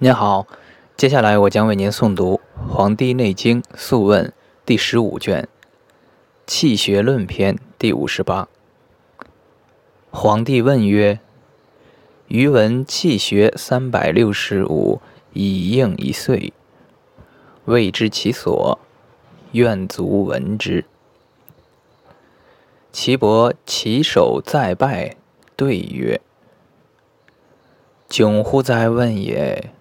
您好，接下来我将为您诵读《黄帝内经·素问》第十五卷《气学论篇》第五十八。皇帝问曰：“余闻气学三百六十五，以应一岁，未知其所，愿足闻之。”岐伯起手再拜，对曰：“窘乎哉问也！”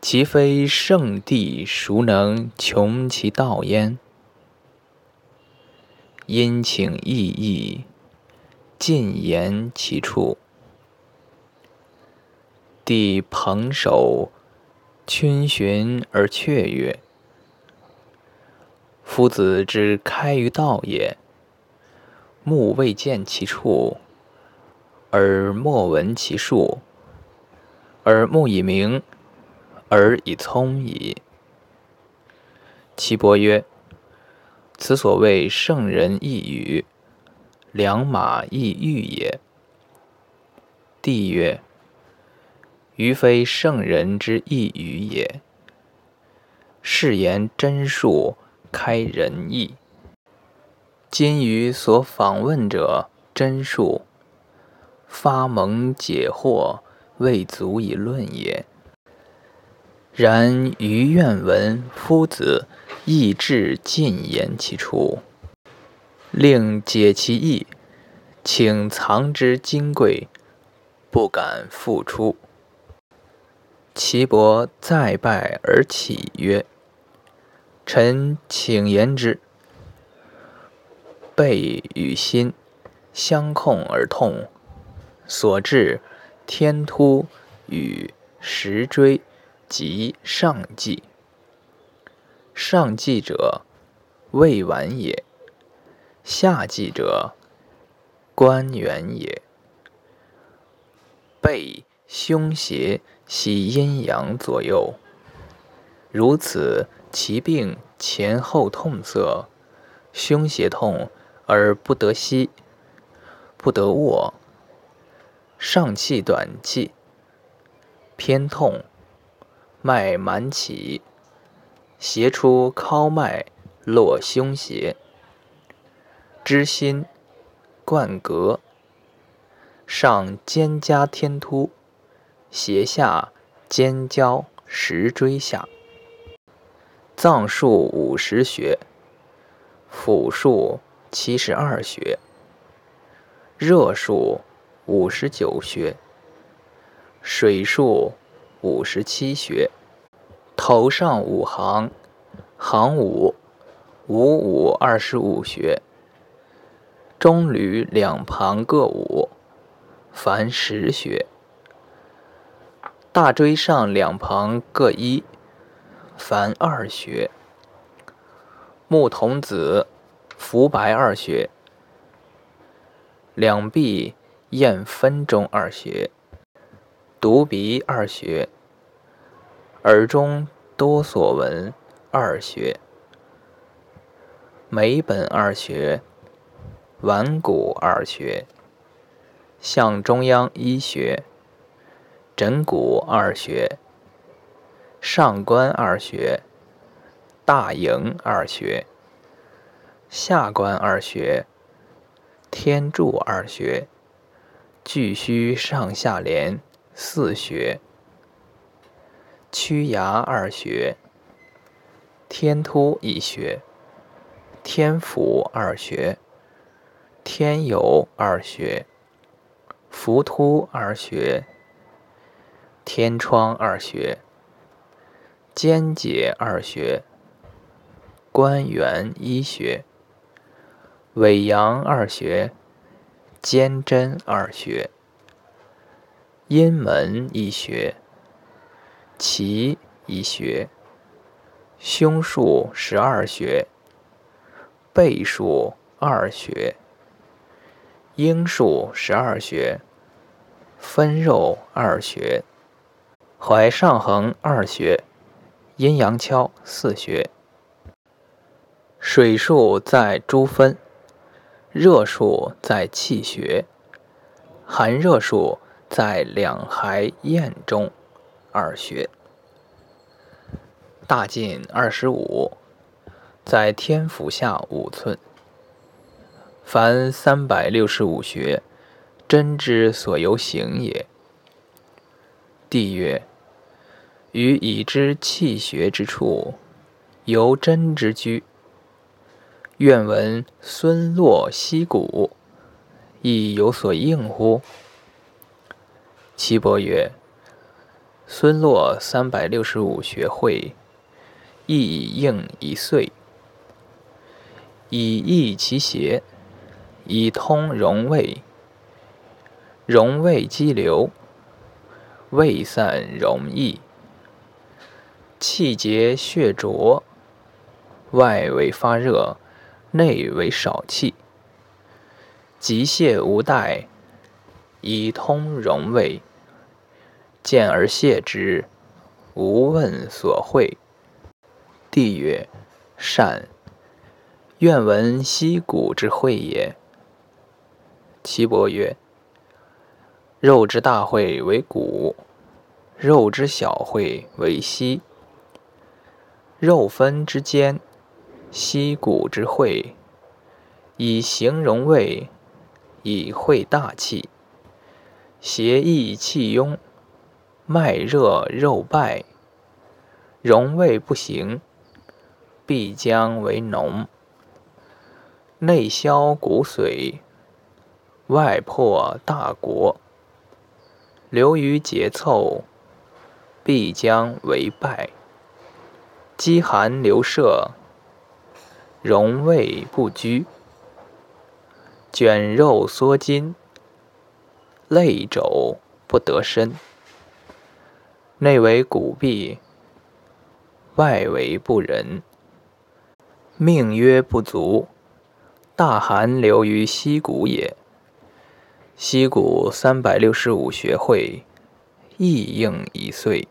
其非圣地，孰能穷其道焉？因请意义，尽言其处。帝蓬首，逡巡而却曰：“夫子之开于道也，目未见其处，耳莫闻其数，耳目以明。”而以聪矣。岐伯曰：“此所谓圣人一语，良马亦欲也。”帝曰：“余非圣人之一语也，是言真术，开仁义。今余所访问者，真术发蒙解惑，未足以论也。”然余愿闻夫子意志尽言其出，令解其意，请藏之金贵，不敢复出。岐伯再拜而起曰：“臣请言之。背与心相控而痛，所致天突与石锥。”即上计，上计者胃脘也；下计者关元也。背胸胁系阴阳左右，如此其病前后痛涩，胸胁痛而不得息，不得卧，上气短气，偏痛。脉满起，斜出尻脉，络胸胁，知心贯膈，上肩胛天突，斜下肩交石椎下。脏数五十穴，腑数七十二穴，热数五十九穴，水数。五十七穴，头上五行，行五，五五二十五穴，中吕两旁各五，凡十穴。大椎上两旁各一，凡二穴。木童子、浮白二穴，两臂燕分中二穴。犊鼻二穴，耳中多所闻二穴，眉本二穴，腕骨二穴，向中央一穴，枕骨二穴，上关二穴，大营二穴，下关二穴，天柱二穴，巨虚上下廉。四穴，曲崖二穴，天突一穴，天府二穴，天游二穴，浮突二穴，天窗二穴，肩解二穴，关元一穴，尾阳二穴，肩贞二穴。阴门一穴，其一穴，胸数十二穴，背数二穴，阴数十二穴，分肉二穴，怀上横二穴，阴阳跷四穴。水数在诸分，热数在气穴，寒热数。在两骸咽中，二穴。大进二十五，在天府下五寸。凡三百六十五穴，针之所由行也。帝曰：于已知气穴之处，由针之居。愿闻孙络溪谷，亦有所应乎？岐伯曰：孙络三百六十五学会，亦以应以遂，以益其邪，以通荣胃，荣胃积流，胃散荣溢，气结血浊，外为发热。内为少气，急泻无带，以通荣胃。见而谢之，无问所会。帝曰：善。愿闻溪谷之会也。岐伯曰：肉之大会为谷，肉之小会为溪。肉分之间。溪谷之会，以形容胃，以会大气。邪意气壅，脉热肉败，荣胃不行，必将为脓。内消骨髓，外破大国，流于节凑，必将为败。积寒流射。荣胃不居，卷肉缩筋，肋肘不得伸。内为骨闭，外为不仁。命曰不足，大寒流于溪谷也。溪谷三百六十五穴会，亦应以遂。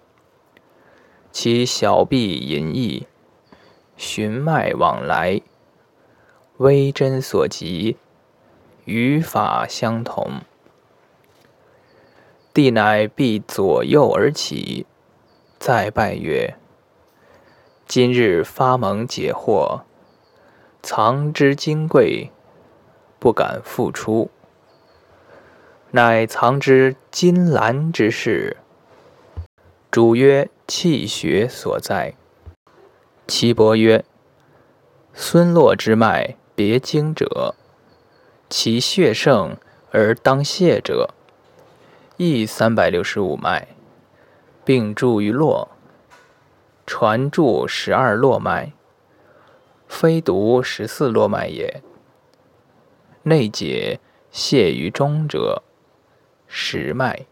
其小臂隐逸。循脉往来，微针所及，语法相同。帝乃必左右而起，再拜曰：“今日发蒙解惑，藏之金贵，不敢复出。乃藏之金兰之事。”主曰：“气血所在。”岐伯曰：“孙络之脉别经者，其血盛而当泻者，亦三百六十五脉，并注于络，传注十二络脉，非独十四络脉也。内解泻于中者，十脉。”